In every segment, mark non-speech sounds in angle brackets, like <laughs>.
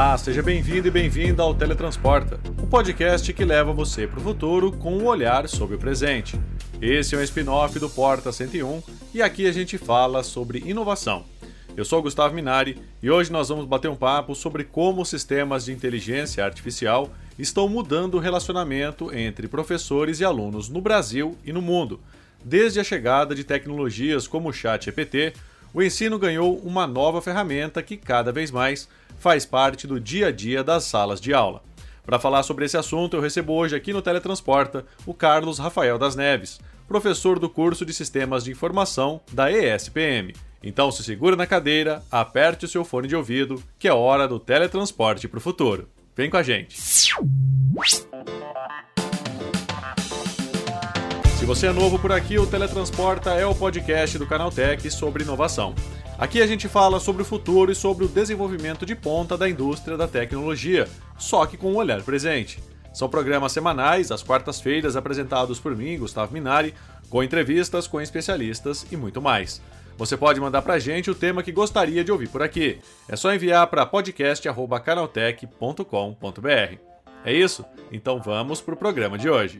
Olá, seja bem-vindo e bem-vinda ao Teletransporta, o podcast que leva você para o futuro com um olhar sobre o presente. Esse é um spin-off do Porta 101 e aqui a gente fala sobre inovação. Eu sou Gustavo Minari e hoje nós vamos bater um papo sobre como sistemas de inteligência artificial estão mudando o relacionamento entre professores e alunos no Brasil e no mundo. Desde a chegada de tecnologias como o ChatGPT, o ensino ganhou uma nova ferramenta que cada vez mais faz parte do dia a dia das salas de aula. Para falar sobre esse assunto, eu recebo hoje aqui no Teletransporta o Carlos Rafael das Neves, professor do curso de Sistemas de Informação da ESPM. Então se segura na cadeira, aperte o seu fone de ouvido, que é hora do teletransporte para o futuro. Vem com a gente! Se você é novo por aqui, o Teletransporta é o podcast do Canaltech sobre inovação. Aqui a gente fala sobre o futuro e sobre o desenvolvimento de ponta da indústria da tecnologia, só que com um olhar presente. São programas semanais, às quartas-feiras, apresentados por mim, Gustavo Minari, com entrevistas com especialistas e muito mais. Você pode mandar pra gente o tema que gostaria de ouvir por aqui. É só enviar para podcast@canaltech.com.br. É isso? Então vamos pro programa de hoje.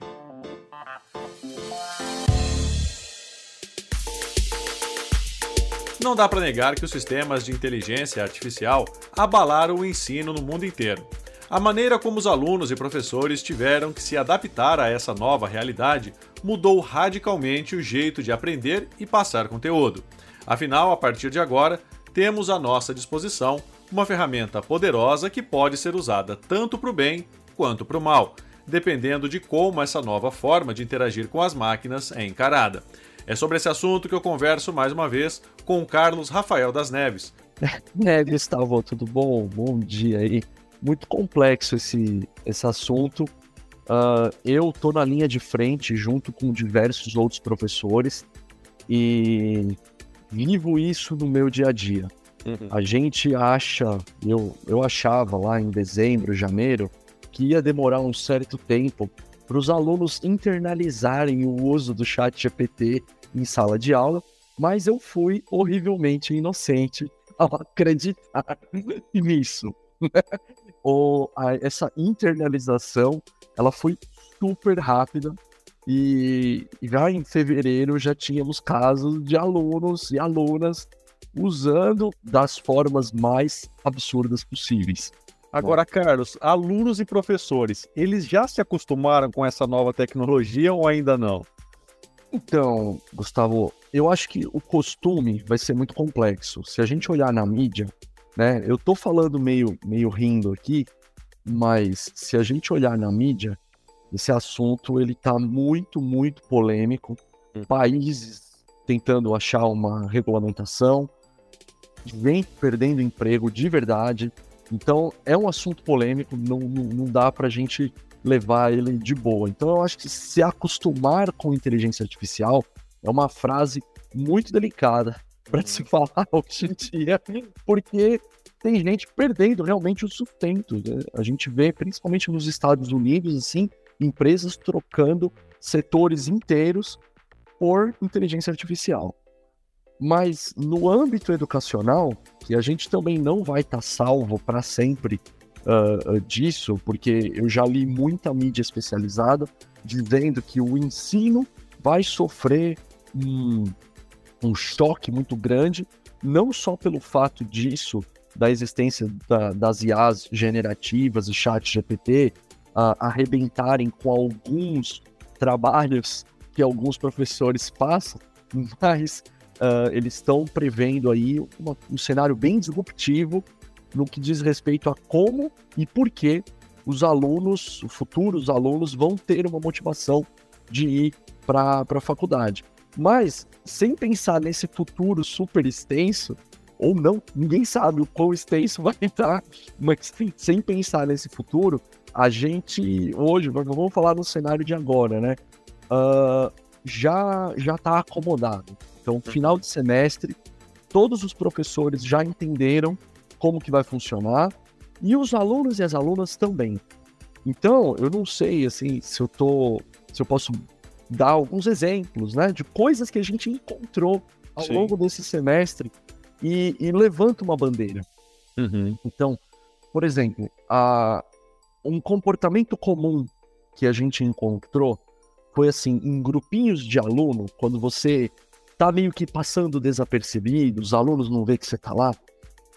Não dá para negar que os sistemas de inteligência artificial abalaram o ensino no mundo inteiro. A maneira como os alunos e professores tiveram que se adaptar a essa nova realidade mudou radicalmente o jeito de aprender e passar conteúdo. Afinal, a partir de agora, temos à nossa disposição uma ferramenta poderosa que pode ser usada tanto para o bem quanto para o mal, dependendo de como essa nova forma de interagir com as máquinas é encarada. É sobre esse assunto que eu converso mais uma vez com o Carlos Rafael das Neves. <laughs> É, Gustavo, tudo bom? Bom dia aí. Muito complexo esse, esse assunto. Uh, eu tô na linha de frente junto com diversos outros professores e vivo isso no meu dia a dia. Uhum. A gente acha, eu, eu achava lá em dezembro, janeiro, que ia demorar um certo tempo para os alunos internalizarem o uso do chat GPT em sala de aula, mas eu fui horrivelmente inocente <laughs> ao acreditar <laughs> nisso. <laughs> Ou a, essa internalização, ela foi super rápida e já em fevereiro já tínhamos casos de alunos e alunas usando das formas mais absurdas possíveis. Agora, Carlos, alunos e professores, eles já se acostumaram com essa nova tecnologia ou ainda não? Então, Gustavo, eu acho que o costume vai ser muito complexo. Se a gente olhar na mídia, né? Eu tô falando meio, meio rindo aqui, mas se a gente olhar na mídia, esse assunto ele tá muito, muito polêmico. Hum. Países tentando achar uma regulamentação, gente perdendo emprego de verdade, então, é um assunto polêmico, não, não, não dá para a gente levar ele de boa. Então, eu acho que se acostumar com inteligência artificial é uma frase muito delicada para se falar <laughs> hoje em dia, porque tem gente perdendo realmente o sustento. Né? A gente vê, principalmente nos Estados Unidos, assim, empresas trocando setores inteiros por inteligência artificial. Mas no âmbito educacional, que a gente também não vai estar tá salvo para sempre uh, disso, porque eu já li muita mídia especializada dizendo que o ensino vai sofrer um, um choque muito grande, não só pelo fato disso, da existência da, das IAs generativas e chat GPT uh, arrebentarem com alguns trabalhos que alguns professores passam, <laughs> mas uh, eles estão prevendo aí uma, um cenário bem disruptivo no que diz respeito a como e por que os alunos, os futuros alunos, vão ter uma motivação de ir para a faculdade. Mas, sem pensar nesse futuro super extenso, ou não, ninguém sabe o quão extenso <laughs> vai estar, mas sem pensar nesse futuro, a gente hoje, vamos falar no cenário de agora, né? Uh, já já está acomodado. Então, final de semestre, todos os professores já entenderam como que vai funcionar e os alunos e as alunas também. Então, eu não sei assim se eu tô, se eu posso dar alguns exemplos, né, de coisas que a gente encontrou ao Sim. longo desse semestre e, e levanta uma bandeira. Uhum. Então, por exemplo, a, um comportamento comum que a gente encontrou foi assim, em grupinhos de aluno, quando você tá meio que passando desapercebido, os alunos não vê que você tá lá,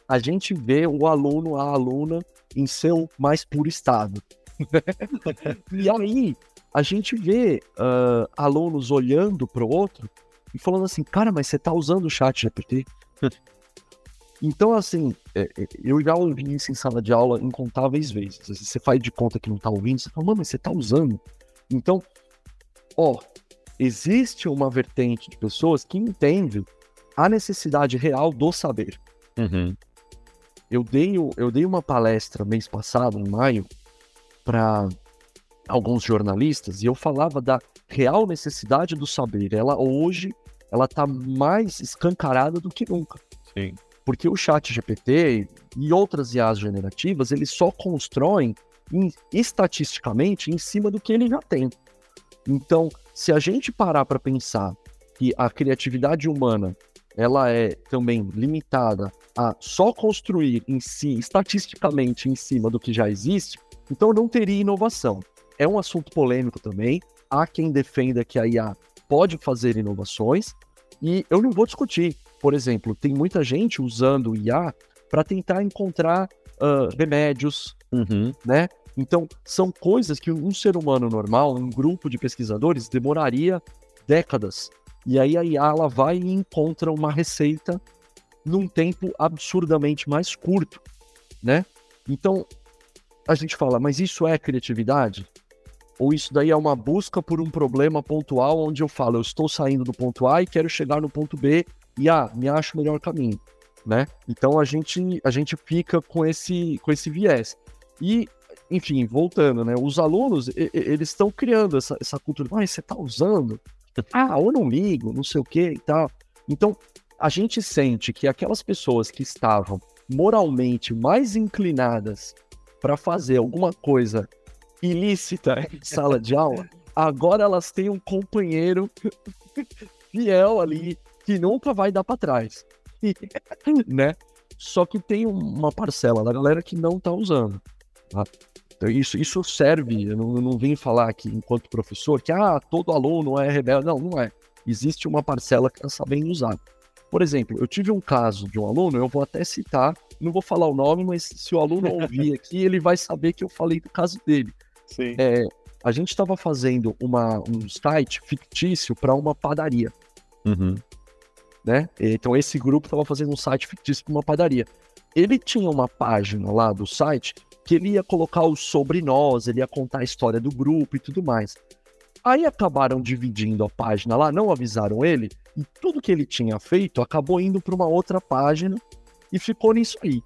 a gente vê o aluno, a aluna em seu mais puro estado. <laughs> e aí, a gente vê uh, alunos olhando para o outro e falando assim, cara, mas você tá usando o chat GPT? <laughs> então, assim, é, é, eu já ouvi isso em sala de aula incontáveis vezes. Você faz de conta que não tá ouvindo, você fala, mano, mas você tá usando. Então, ó, existe uma vertente de pessoas que entendem a necessidade real do saber. Uhum. Eu, dei, eu dei uma palestra mês passado, em maio, para alguns jornalistas e eu falava da real necessidade do saber. Ela hoje ela está mais escancarada do que nunca. Sim. Porque o chat GPT e outras IAs generativas, eles só constroem em, estatisticamente em cima do que ele já tem. Então, se a gente parar para pensar que a criatividade humana ela é também limitada a só construir em si, estatisticamente, em cima do que já existe, então não teria inovação. É um assunto polêmico também. Há quem defenda que a IA pode fazer inovações, e eu não vou discutir. Por exemplo, tem muita gente usando IA para tentar encontrar uh, remédios, uhum. né? Então, são coisas que um ser humano normal, um grupo de pesquisadores, demoraria décadas. E aí a IA ela vai e encontra uma receita num tempo absurdamente mais curto, né? Então, a gente fala, mas isso é criatividade? Ou isso daí é uma busca por um problema pontual onde eu falo, eu estou saindo do ponto A e quero chegar no ponto B e ah, me acho o melhor caminho, né? Então a gente a gente fica com esse com esse viés. E enfim, voltando, né? Os alunos, eles estão criando essa, essa cultura. Ah, você está usando? Ah, eu não ligo, não sei o que e tal. Então, a gente sente que aquelas pessoas que estavam moralmente mais inclinadas para fazer alguma coisa ilícita em <laughs> sala de aula, agora elas têm um companheiro fiel ali que nunca vai dar para trás, <laughs> né? Só que tem uma parcela da galera que não tá usando. Tá? Então isso, isso serve, eu não, eu não vim falar aqui enquanto professor que ah, todo aluno é rebelde. Não, não é. Existe uma parcela que está sabendo usar. Por exemplo, eu tive um caso de um aluno, eu vou até citar, não vou falar o nome, mas se o aluno <laughs> ouvir aqui, ele vai saber que eu falei do caso dele. Sim. É, a gente estava fazendo uma, um site fictício para uma padaria. Uhum. Né? Então esse grupo estava fazendo um site fictício para uma padaria. Ele tinha uma página lá do site que ele ia colocar o sobre nós, ele ia contar a história do grupo e tudo mais. Aí acabaram dividindo a página lá, não avisaram ele, e tudo que ele tinha feito acabou indo para uma outra página e ficou nisso aí.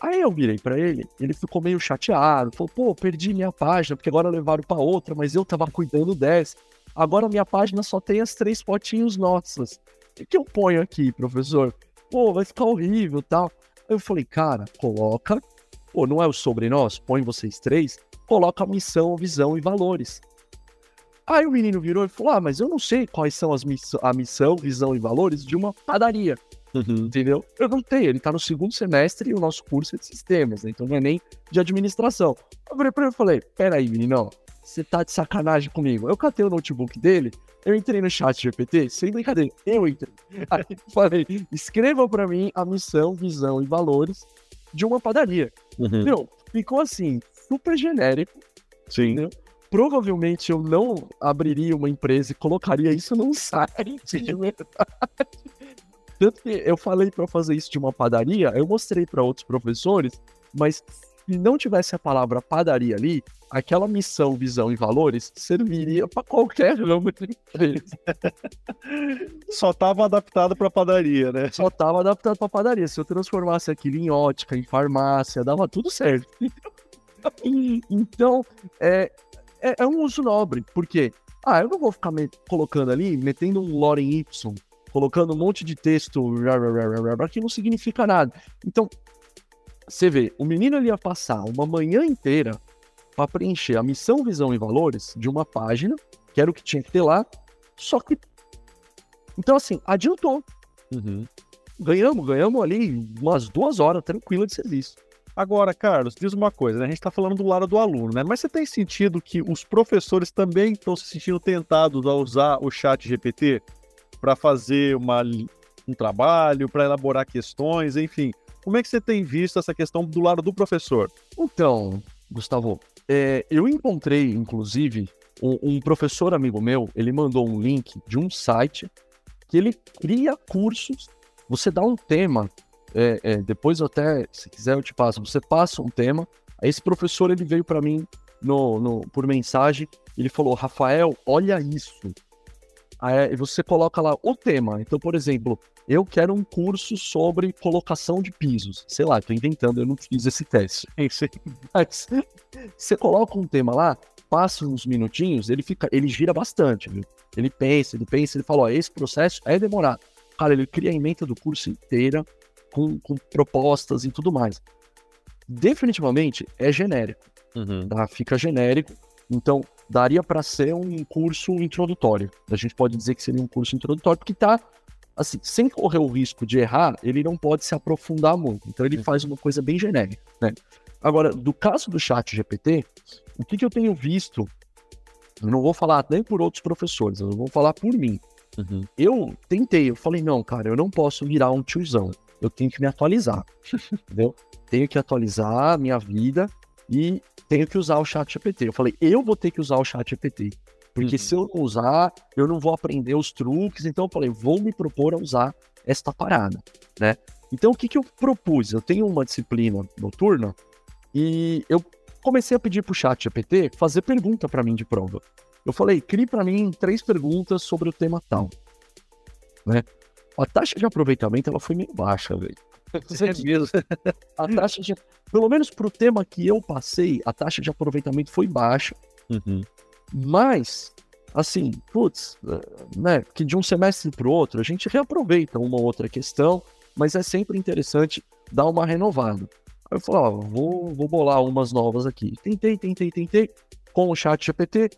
Aí eu virei para ele, ele ficou meio chateado, falou: pô, perdi minha página, porque agora levaram para outra, mas eu tava cuidando dessa. Agora minha página só tem as três fotinhos nossas. O que, que eu ponho aqui, professor? Pô, vai ficar horrível tal. Aí eu falei, cara, coloca Pô, não é o sobre nós? Põe vocês três, coloca a missão, visão e valores. Aí o menino virou e falou: Ah, mas eu não sei quais são as miss a missão, visão e valores de uma padaria. Uhum. Entendeu? Eu não tenho, ele tá no segundo semestre e o nosso curso é de sistemas, né? então não é nem de administração. Eu virei pra ele e falei: Peraí, menino, você tá de sacanagem comigo. Eu catei o notebook dele, eu entrei no chat GPT, sem brincadeira, eu entrei. Aí <laughs> falei: escreva para mim a missão, visão e valores de uma padaria. Uhum. Meu, ficou assim, super genérico. Sim. Entendeu? Provavelmente eu não abriria uma empresa e colocaria isso num site <laughs> de verdade. Tanto que eu falei para fazer isso de uma padaria, eu mostrei para outros professores, mas se não tivesse a palavra padaria ali, aquela missão, visão e valores serviria para qualquer ramo de empresa. <laughs> Só estava adaptado para padaria, né? Só estava adaptado para padaria. Se eu transformasse aquilo em ótica, em farmácia, dava tudo certo. então, é, é, é, um uso nobre. Por quê? Ah, eu não vou ficar colocando ali, metendo um lorem Y, colocando um monte de texto que não significa nada. Então, você vê, o menino ele ia passar uma manhã inteira para preencher a missão, visão e valores de uma página, que era o que tinha que ter lá, só que. Então, assim, adiantou. Uhum. Ganhamos, ganhamos ali umas duas horas tranquila de serviço. Agora, Carlos, diz uma coisa, né? A gente está falando do lado do aluno, né? Mas você tem sentido que os professores também estão se sentindo tentados a usar o chat GPT para fazer uma, um trabalho, para elaborar questões, enfim. Como é que você tem visto essa questão do lado do professor? Então, Gustavo, é, eu encontrei, inclusive, um, um, professor amigo meu, ele mandou um link de um site que ele cria cursos. Você dá um tema é, é, depois até, se quiser eu te passo, você passa um tema, aí esse professor ele veio para mim no, no, por mensagem, ele falou, Rafael, olha isso. Aí você coloca lá o tema. Então, por exemplo, eu quero um curso sobre colocação de pisos. Sei lá, estou inventando, eu não fiz esse teste. Mas você coloca um tema lá, passa uns minutinhos, ele fica, ele gira bastante, viu? Ele pensa, ele pensa, ele fala, ó, esse processo é demorado. Cara, ele cria a emenda do curso inteira, com, com propostas e tudo mais. Definitivamente é genérico, uhum. tá? fica genérico. Então, daria para ser um curso introdutório. A gente pode dizer que seria um curso introdutório, porque tá, assim, sem correr o risco de errar, ele não pode se aprofundar muito. Então, ele faz uma coisa bem genérica, né? Agora, do caso do chat GPT, o que, que eu tenho visto, eu não vou falar nem por outros professores, eu vou falar por mim. Uhum. Eu tentei, eu falei, não, cara, eu não posso virar um tiozão eu tenho que me atualizar, <laughs> entendeu? Tenho que atualizar a minha vida e tenho que usar o chat GPT. Eu falei, eu vou ter que usar o chat GPT, porque uhum. se eu não usar, eu não vou aprender os truques, então eu falei, vou me propor a usar esta parada, né? Então o que, que eu propus? Eu tenho uma disciplina noturna e eu comecei a pedir para o chat GPT fazer pergunta para mim de prova. Eu falei, crie para mim três perguntas sobre o tema tal, né? A taxa de aproveitamento ela foi meio baixa, velho. <laughs> É mesmo. a taxa de. Pelo menos pro tema que eu passei, a taxa de aproveitamento foi baixa. Uhum. Mas, assim, putz, né? Que de um semestre pro outro a gente reaproveita uma outra questão, mas é sempre interessante dar uma renovada. Aí eu falei, ó, vou, vou bolar umas novas aqui. Tentei, tentei, tentei. Com o chat GPT,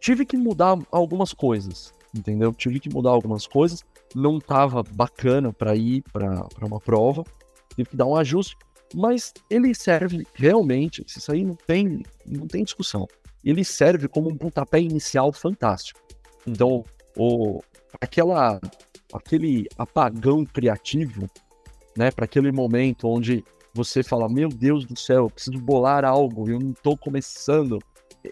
tive que mudar algumas coisas, entendeu? Tive que mudar algumas coisas não estava bacana para ir para uma prova, tive que dar um ajuste, mas ele serve realmente, isso aí não tem, não tem discussão, ele serve como um pontapé inicial fantástico. Então, o, aquela, aquele apagão criativo, né, para aquele momento onde você fala, meu Deus do céu, eu preciso bolar algo, eu não estou começando,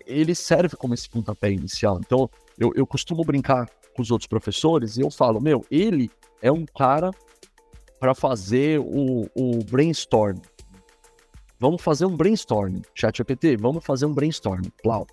ele serve como esse pontapé inicial. Então, eu, eu costumo brincar com os outros professores e eu falo, meu, ele é um cara para fazer o, o brainstorm. Vamos fazer um brainstorm, ChatGPT, vamos fazer um brainstorm. Plau.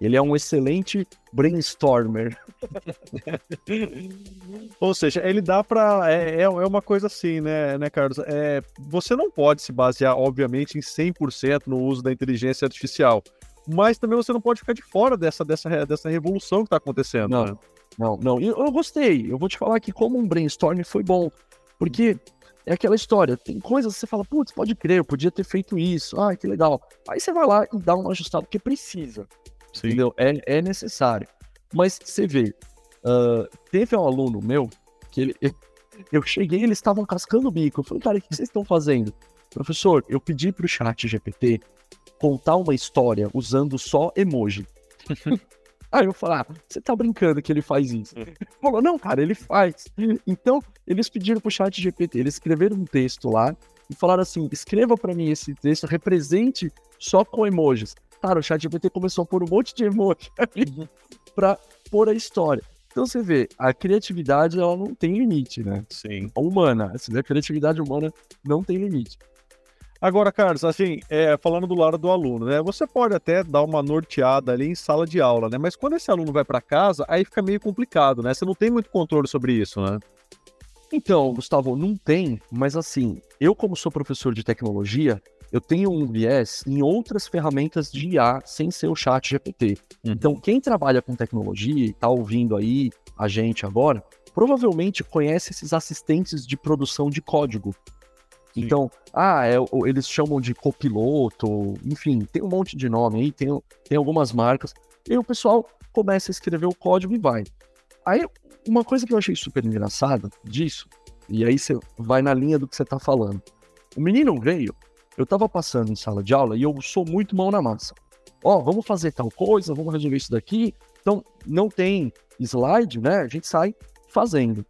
Ele é um excelente brainstormer. <laughs> Ou seja, ele dá para é, é, é, uma coisa assim, né, né Carlos? É, você não pode se basear, obviamente, em 100% no uso da inteligência artificial. Mas também você não pode ficar de fora dessa, dessa, dessa revolução que está acontecendo. Não, né? Não, não. Eu, eu gostei. Eu vou te falar que como um brainstorm foi bom. Porque é aquela história, tem coisas que você fala, putz, pode crer, eu podia ter feito isso, ah, que legal. Aí você vai lá e dá um ajustado, porque precisa, Sim. entendeu? É, é necessário. Mas você vê, uh, teve um aluno meu, que ele, <laughs> eu cheguei eles estavam cascando o bico, eu falei, cara, o que vocês estão fazendo? Professor, eu pedi pro chat GPT contar uma história usando só emoji. <laughs> Aí eu falei, ah, você tá brincando que ele faz isso? Ele falou, não, cara, ele faz. Então, eles pediram pro chat GPT, eles escreveram um texto lá e falaram assim, escreva para mim esse texto, represente só com emojis. Cara, o chat GPT começou a pôr um monte de emoji ali pra pôr a história. Então você vê, a criatividade ela não tem limite, né? Sim. A humana, assim, a criatividade humana não tem limite. Agora, Carlos, assim, é, falando do lado do aluno, né? Você pode até dar uma norteada ali em sala de aula, né? Mas quando esse aluno vai para casa, aí fica meio complicado, né? Você não tem muito controle sobre isso, né? Então, Gustavo, não tem, mas assim, eu como sou professor de tecnologia, eu tenho um viés em outras ferramentas de IA sem ser o chat GPT. Uhum. Então, quem trabalha com tecnologia e está ouvindo aí a gente agora, provavelmente conhece esses assistentes de produção de código. Então, ah, é, eles chamam de copiloto, enfim, tem um monte de nome aí, tem, tem algumas marcas. E o pessoal começa a escrever o código e vai. Aí, uma coisa que eu achei super engraçada disso, e aí você vai na linha do que você tá falando. O menino veio, eu tava passando em sala de aula e eu sou muito mão na massa. Ó, vamos fazer tal coisa, vamos resolver isso daqui. Então, não tem slide, né? A gente sai fazendo.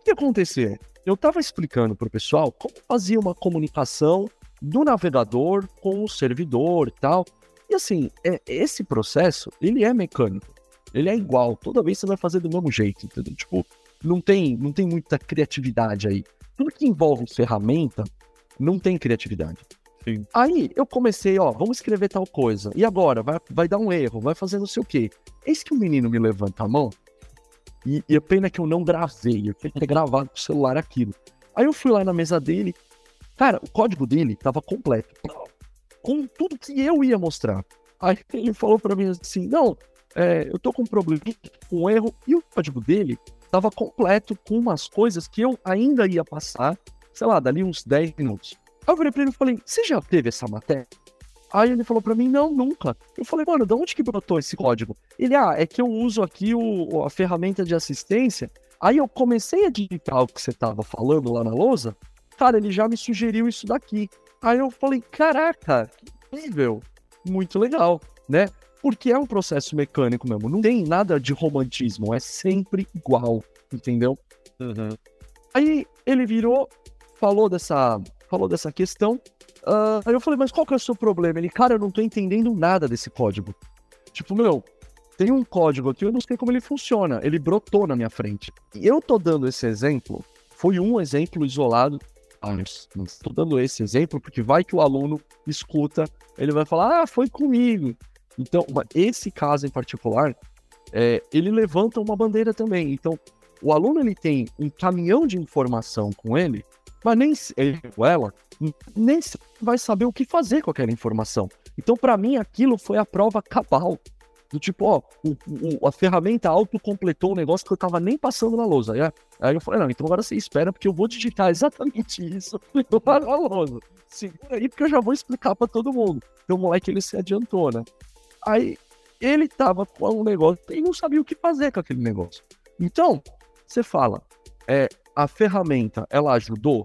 O que aconteceu? Eu tava explicando pro pessoal como fazia uma comunicação do navegador com o servidor e tal. E assim, é, esse processo, ele é mecânico. Ele é igual. Toda vez você vai fazer do mesmo jeito, entendeu? Tipo, não tem, não tem muita criatividade aí. Tudo que envolve ferramenta, não tem criatividade. Sim. Aí eu comecei, ó, vamos escrever tal coisa. E agora? Vai, vai dar um erro, vai fazer não sei o quê. Eis que o menino me levanta a mão. E, e a pena que eu não gravei. Eu tinha que ter gravado com o celular aquilo. Aí eu fui lá na mesa dele. Cara, o código dele tava completo. Com tudo que eu ia mostrar. Aí ele falou para mim assim: não, é, eu tô com um problema, com um erro. E o código dele tava completo com umas coisas que eu ainda ia passar, sei lá, dali uns 10 minutos. Aí eu virei pra ele e falei, você já teve essa matéria? Aí ele falou pra mim, não, nunca. Eu falei, mano, de onde que brotou esse código? Ele, ah, é que eu uso aqui o, a ferramenta de assistência. Aí eu comecei a digitar o que você tava falando lá na lousa. Cara, ele já me sugeriu isso daqui. Aí eu falei, caraca, que incrível. Muito legal, né? Porque é um processo mecânico mesmo. Não tem nada de romantismo. É sempre igual, entendeu? Uhum. Aí ele virou, falou dessa, falou dessa questão. Uh, aí eu falei, mas qual que é o seu problema? Ele, cara, eu não tô entendendo nada desse código. Tipo, meu, tem um código aqui, eu não sei como ele funciona. Ele brotou na minha frente. E eu tô dando esse exemplo, foi um exemplo isolado. Ah, mas tô dando esse exemplo porque vai que o aluno escuta, ele vai falar, ah, foi comigo. Então, esse caso em particular, é, ele levanta uma bandeira também. Então, o aluno ele tem um caminhão de informação com ele, mas nem ele ou ela nem vai saber o que fazer com aquela informação. Então, para mim, aquilo foi a prova cabal. Do tipo, ó, o, o, a ferramenta autocompletou um negócio que eu tava nem passando na lousa. Aí, aí eu falei, não, então agora você espera, porque eu vou digitar exatamente isso <laughs> na lousa. Segura aí, porque eu já vou explicar para todo mundo. Então o moleque, ele se adiantou, né? Aí ele tava com um negócio e não sabia o que fazer com aquele negócio. Então, você fala, é, a ferramenta, ela ajudou?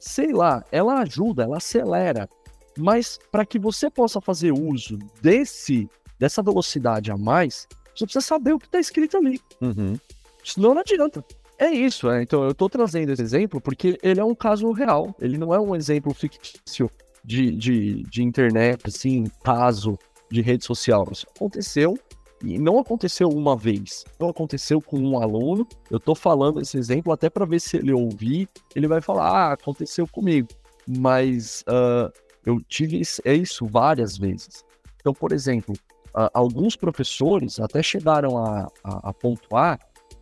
Sei lá, ela ajuda, ela acelera. Mas para que você possa fazer uso desse dessa velocidade a mais, você precisa saber o que está escrito ali. Uhum. Senão não adianta. É isso, é. então eu estou trazendo esse exemplo porque ele é um caso real, ele não é um exemplo fictício de, de, de internet, assim, caso de rede social. Isso aconteceu e não aconteceu uma vez, não aconteceu com um aluno. Eu estou falando esse exemplo até para ver se ele ouvir, ele vai falar: ah, aconteceu comigo. Mas uh, eu tive isso várias vezes. Então, por exemplo, uh, alguns professores até chegaram a, a, a pontuar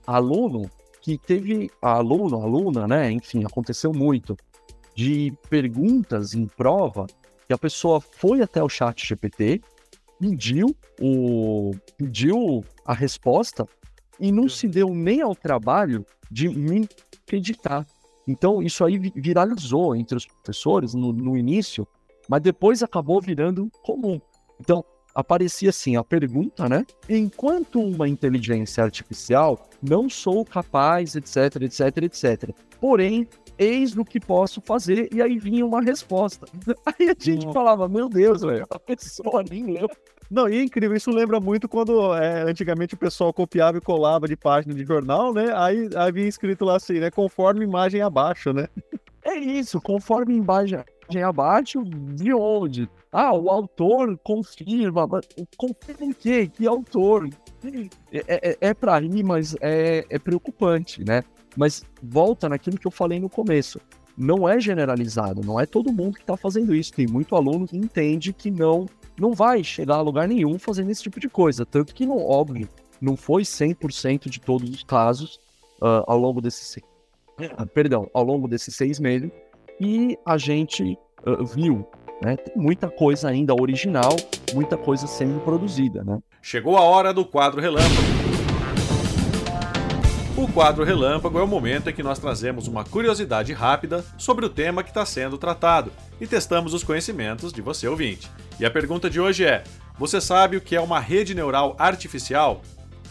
aluno que teve aluno, aluna, né? Enfim, aconteceu muito de perguntas em prova que a pessoa foi até o chat GPT, pediu, o, pediu a resposta e não se deu nem ao trabalho de me acreditar. Então, isso aí viralizou entre os professores no, no início, mas depois acabou virando comum. Então, aparecia assim a pergunta, né? Enquanto uma inteligência artificial, não sou capaz, etc, etc, etc. Porém, eis o que posso fazer, e aí vinha uma resposta. <laughs> Aí a gente falava, meu Deus, velho, a pessoa nem leu. Não, e é incrível, isso lembra muito quando é, antigamente o pessoal copiava e colava de página de jornal, né? Aí havia escrito lá assim, né? Conforme imagem abaixo, né? <laughs> É isso, conforme imagem abaixo, de onde? Ah, o autor confirma, confirma o quê? Que autor? É, é, é para rir, mas é, é preocupante, né? Mas volta naquilo que eu falei no começo. Não é generalizado, não é todo mundo que está fazendo isso. Tem muito aluno que entende que não não vai chegar a lugar nenhum fazendo esse tipo de coisa. Tanto que, não, óbvio, não foi 100% de todos os casos uh, ao longo desses uh, perdão, ao longo desses seis meses. E a gente uh, viu, né? Tem muita coisa ainda original, muita coisa sendo produzida, né? Chegou a hora do quadro relâmpago. O quadro Relâmpago é o momento em que nós trazemos uma curiosidade rápida sobre o tema que está sendo tratado e testamos os conhecimentos de você ouvinte. E a pergunta de hoje é: você sabe o que é uma rede neural artificial?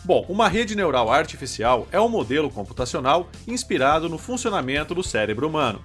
Bom, uma rede neural artificial é um modelo computacional inspirado no funcionamento do cérebro humano.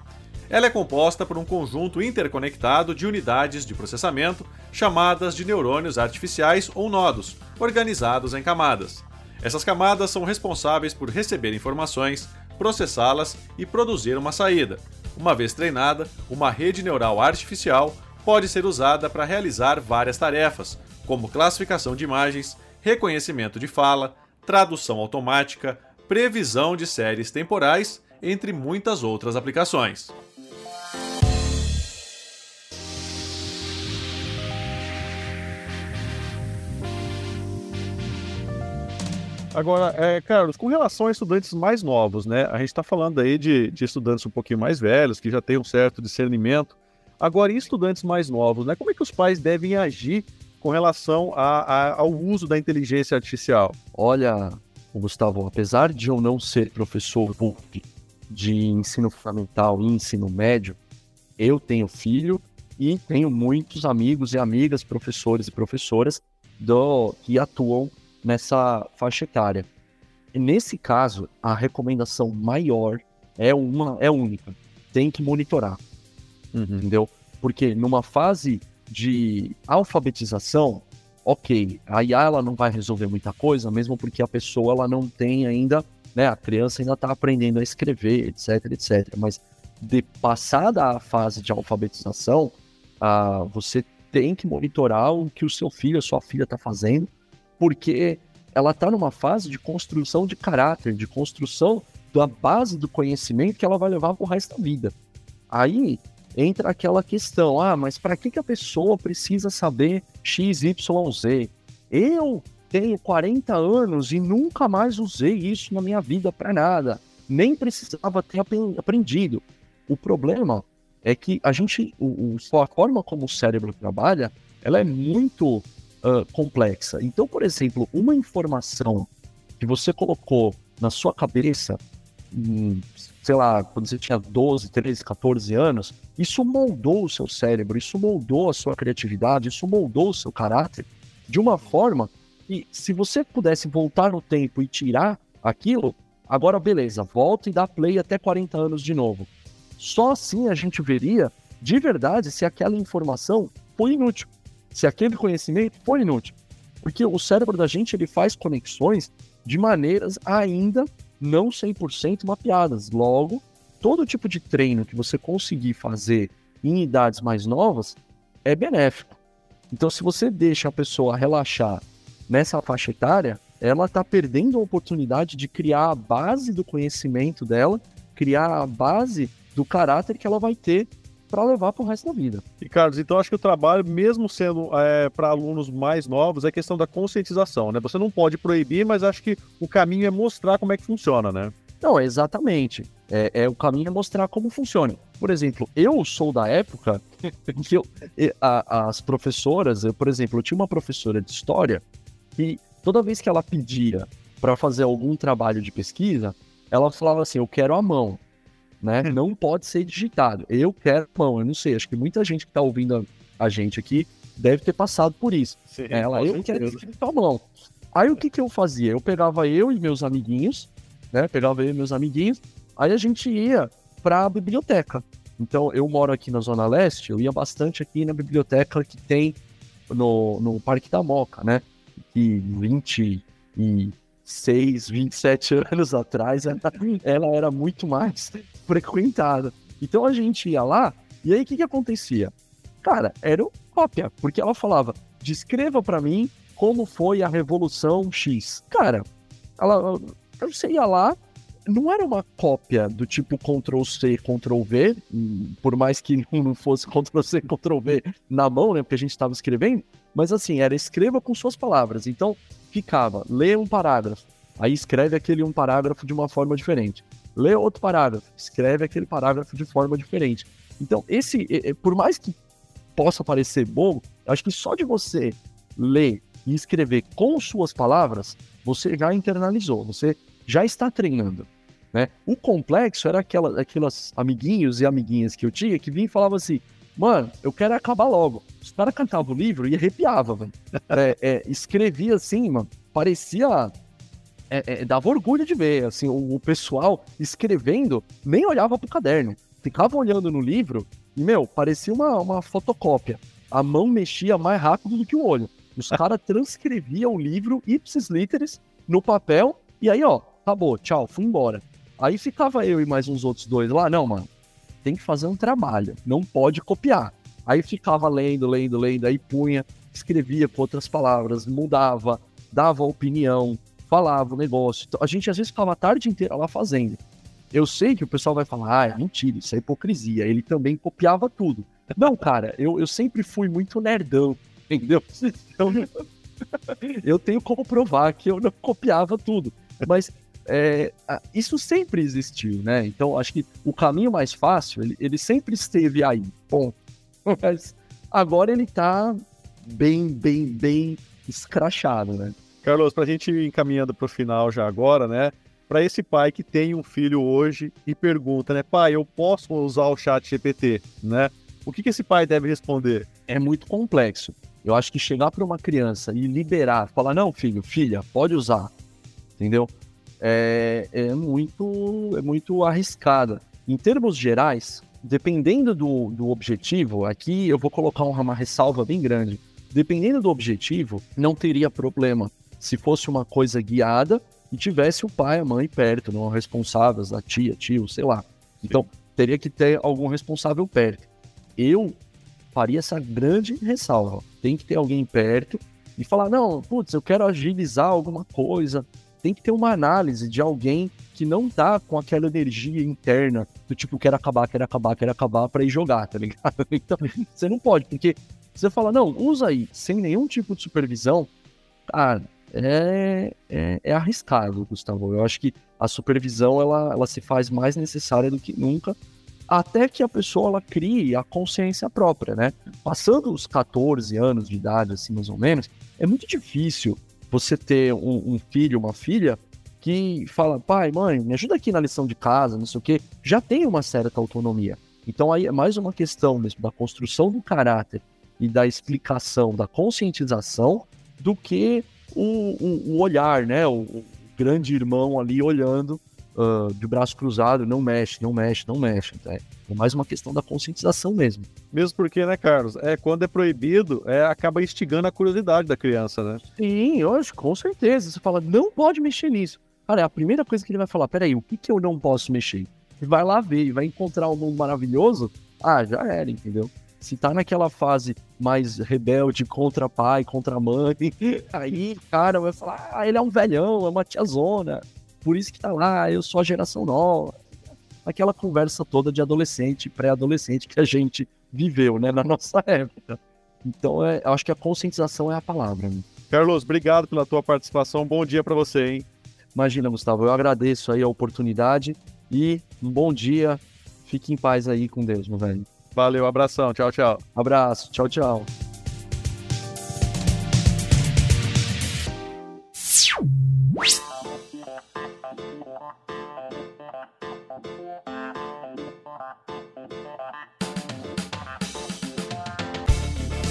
Ela é composta por um conjunto interconectado de unidades de processamento chamadas de neurônios artificiais ou nodos, organizados em camadas. Essas camadas são responsáveis por receber informações, processá-las e produzir uma saída. Uma vez treinada, uma rede neural artificial pode ser usada para realizar várias tarefas, como classificação de imagens, reconhecimento de fala, tradução automática, previsão de séries temporais, entre muitas outras aplicações. Agora, é, Carlos, com relação a estudantes mais novos, né? A gente está falando aí de, de, estudantes um pouquinho mais velhos, que já têm um certo discernimento. Agora, e estudantes mais novos, né? Como é que os pais devem agir com relação a, a, ao uso da inteligência artificial? Olha, Gustavo, apesar de eu não ser professor de ensino fundamental e ensino médio, eu tenho filho e tenho muitos amigos e amigas, professores e professoras do, que atuam nessa faixa etária. E nesse caso, a recomendação maior é uma é única. Tem que monitorar. Uhum. Entendeu? Porque numa fase de alfabetização, ok, a IA ela não vai resolver muita coisa, mesmo porque a pessoa ela não tem ainda, né, a criança ainda está aprendendo a escrever, etc, etc. Mas de passada a fase de alfabetização, uh, você tem que monitorar o que o seu filho, a sua filha está fazendo, porque ela está numa fase de construção de caráter, de construção da base do conhecimento que ela vai levar para o resto da vida. Aí entra aquela questão: ah, mas para que, que a pessoa precisa saber X, Y, Z? Eu tenho 40 anos e nunca mais usei isso na minha vida para nada. Nem precisava ter aprendido. O problema é que a gente, o, a forma como o cérebro trabalha, ela é muito uh, complexa. Então, por exemplo, uma informação que você colocou na sua cabeça, hum, sei lá, quando você tinha 12, 13, 14 anos, isso moldou o seu cérebro, isso moldou a sua criatividade, isso moldou o seu caráter de uma forma que, se você pudesse voltar no tempo e tirar aquilo, agora beleza, volta e dá play até 40 anos de novo. Só assim a gente veria de verdade se aquela informação foi inútil se aquele conhecimento foi inútil. Porque o cérebro da gente ele faz conexões de maneiras ainda não 100% mapeadas. Logo, todo tipo de treino que você conseguir fazer em idades mais novas é benéfico. Então, se você deixa a pessoa relaxar nessa faixa etária, ela está perdendo a oportunidade de criar a base do conhecimento dela, criar a base do caráter que ela vai ter para levar para o resto da vida. E Carlos, então acho que o trabalho, mesmo sendo é, para alunos mais novos, é questão da conscientização, né? Você não pode proibir, mas acho que o caminho é mostrar como é que funciona, né? Não, exatamente. É, é, o caminho é mostrar como funciona. Por exemplo, eu sou da época que eu, a, as professoras, eu, por exemplo, eu tinha uma professora de história que toda vez que ela pedia para fazer algum trabalho de pesquisa, ela falava assim: Eu quero a mão né? <laughs> Não pode ser digitado. Eu quero mão, eu não sei. Acho que muita gente que está ouvindo a, a, gente aqui deve ter passado por isso. Sim, Ela, eu quero escrito a mão. Aí o que, que eu fazia? Eu pegava eu e meus amiguinhos, né? Pegava eu e meus amiguinhos, aí a gente ia para a biblioteca. Então, eu moro aqui na Zona Leste, eu ia bastante aqui na biblioteca que tem no, no Parque da Moca, né? Que 20 e 26, 27 anos atrás, ela, era muito mais frequentada. Então a gente ia lá, e aí o que, que acontecia? Cara, era cópia, porque ela falava: descreva para mim como foi a Revolução X. Cara, ela, você ia lá, não era uma cópia do tipo Ctrl-C, Ctrl-V, por mais que <laughs> não fosse Ctrl-C, Ctrl-V na mão, né, porque a gente estava escrevendo, mas assim, era escreva com suas palavras. Então, ficava, lê um parágrafo, aí escreve aquele um parágrafo de uma forma diferente. Lê outro parágrafo, escreve aquele parágrafo de forma diferente. Então, esse, por mais que possa parecer bom, acho que só de você ler e escrever com suas palavras, você já internalizou, você já está treinando. Né? O complexo era aquela, aquelas amiguinhos e amiguinhas que eu tinha que vinham e falavam assim: Mano, eu quero acabar logo. Os caras cantavam o livro e arrepiava, velho. É, é, escrevia assim, mano. Parecia. É, é, dava orgulho de ver, assim, o, o, pessoal escrevendo nem olhava pro caderno. ficava olhando no livro e, meu, parecia uma, uma fotocópia. A mão mexia mais rápido do que o olho. Os <laughs> caras transcreviam o livro ipsis literis no papel e aí, ó, acabou, tchau, fui embora. Aí ficava eu e mais uns outros dois lá, não, mano, tem que fazer um trabalho, não pode copiar. Aí ficava lendo, lendo, lendo, aí punha, escrevia com outras palavras, mudava, dava opinião, falava o negócio. Então, a gente às vezes ficava a tarde inteira lá fazendo. Eu sei que o pessoal vai falar, ah, é mentira, isso é hipocrisia. Ele também copiava tudo. Não, cara, eu, eu sempre fui muito nerdão, <laughs> entendeu? Então, <laughs> eu tenho como provar que eu não copiava tudo. Mas é, isso sempre existiu, né? Então, acho que o caminho mais fácil, ele, ele sempre esteve aí, ponto. <laughs> Mas agora ele tá bem, bem, bem escrachado, né? Carlos, para a gente ir encaminhando para o final já agora, né? Para esse pai que tem um filho hoje e pergunta, né, pai, eu posso usar o chat GPT, né? O que, que esse pai deve responder? É muito complexo. Eu acho que chegar para uma criança e liberar, falar, não, filho, filha, pode usar, entendeu? É, é muito, é muito arriscada. Em termos gerais, dependendo do, do objetivo, aqui eu vou colocar uma ressalva bem grande. Dependendo do objetivo, não teria problema se fosse uma coisa guiada e tivesse o pai, a mãe perto, não responsáveis, a tia, tio, sei lá. Então, Sim. teria que ter algum responsável perto. Eu faria essa grande ressalva. Tem que ter alguém perto e falar: não, putz, eu quero agilizar alguma coisa. Tem que ter uma análise de alguém que não tá com aquela energia interna do tipo, quero acabar, quero acabar, quero acabar para ir jogar, tá ligado? <laughs> Então, você não pode, porque você fala, não, usa aí, sem nenhum tipo de supervisão, cara, é, é, é, arriscado, Gustavo. Eu acho que a supervisão ela, ela se faz mais necessária do que nunca, até que a pessoa ela crie a consciência própria, né? Passando os 14 anos de idade, assim, mais ou menos, é muito difícil você ter um, um filho, uma filha, que fala, pai, mãe, me ajuda aqui na lição de casa, não sei o quê, já tem uma certa autonomia. Então aí é mais uma questão mesmo da construção do caráter e da explicação, da conscientização, do que o, o, o olhar, né? O, o, grande irmão ali olhando uh, de braço cruzado, não mexe, não mexe, não mexe. É, é mais uma questão da conscientização mesmo. Mesmo porque, né, Carlos? É, quando é proibido, é, acaba instigando a curiosidade da criança, né? Sim, hoje, com certeza. Você fala, não pode mexer nisso. Cara, é a primeira coisa que ele vai falar, peraí, o que, que eu não posso mexer? E vai lá ver, e vai encontrar um mundo maravilhoso, ah, já era, entendeu? Se tá naquela fase mais rebelde contra pai, contra mãe, <laughs> aí, cara, vai falar, ah, ele é um velhão, é uma tiazona, por isso que tá lá, eu sou a geração nova. Aquela conversa toda de adolescente, pré-adolescente que a gente viveu, né, na nossa época. Então, é, eu acho que a conscientização é a palavra. Né? Carlos, obrigado pela tua participação. Bom dia para você, hein? Imagina, Gustavo, eu agradeço aí a oportunidade e um bom dia. Fique em paz aí com Deus, meu velho. Valeu, abração. Tchau, tchau. Abraço. Tchau, tchau.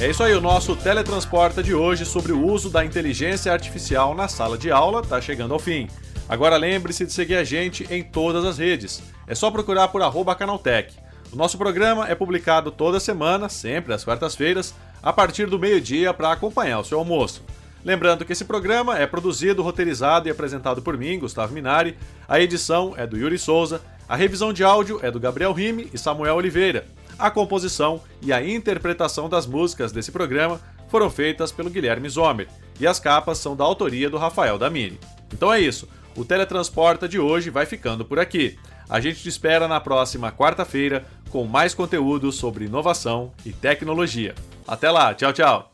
É isso aí, o nosso Teletransporta de hoje sobre o uso da inteligência artificial na sala de aula está chegando ao fim. Agora lembre-se de seguir a gente em todas as redes. É só procurar por Canaltech. O nosso programa é publicado toda semana, sempre às quartas-feiras, a partir do meio-dia para acompanhar o seu almoço. Lembrando que esse programa é produzido, roteirizado e apresentado por mim, Gustavo Minari. A edição é do Yuri Souza, a revisão de áudio é do Gabriel Rime e Samuel Oliveira. A composição e a interpretação das músicas desse programa foram feitas pelo Guilherme Zomer, e as capas são da autoria do Rafael Damini. Então é isso, o Teletransporta de hoje vai ficando por aqui. A gente te espera na próxima quarta-feira com mais conteúdo sobre inovação e tecnologia. Até lá, tchau, tchau!